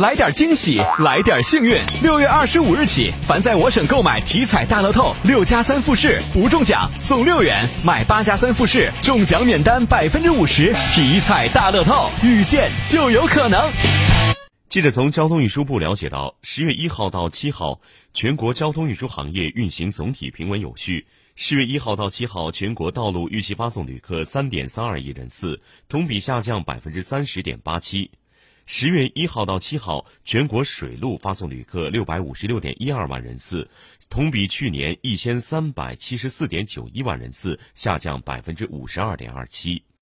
来点惊喜，来点幸运。六月二十五日起，凡在我省购买体彩大乐透六加三复式，不中奖送六元；买八加三复式，中奖免单百分之五十。体彩大乐透，遇见就有可能。记者从交通运输部了解到，十月一号到七号，全国交通运输行业运行总体平稳有序。十月一号到七号，全国道路预计发送旅客三点三二亿人次，同比下降百分之三十点八七。十月一号到七号，全国水路发送旅客六百五十六点一二万人次，同比去年一千三百七十四点九一万人次下降百分之五十二点二七。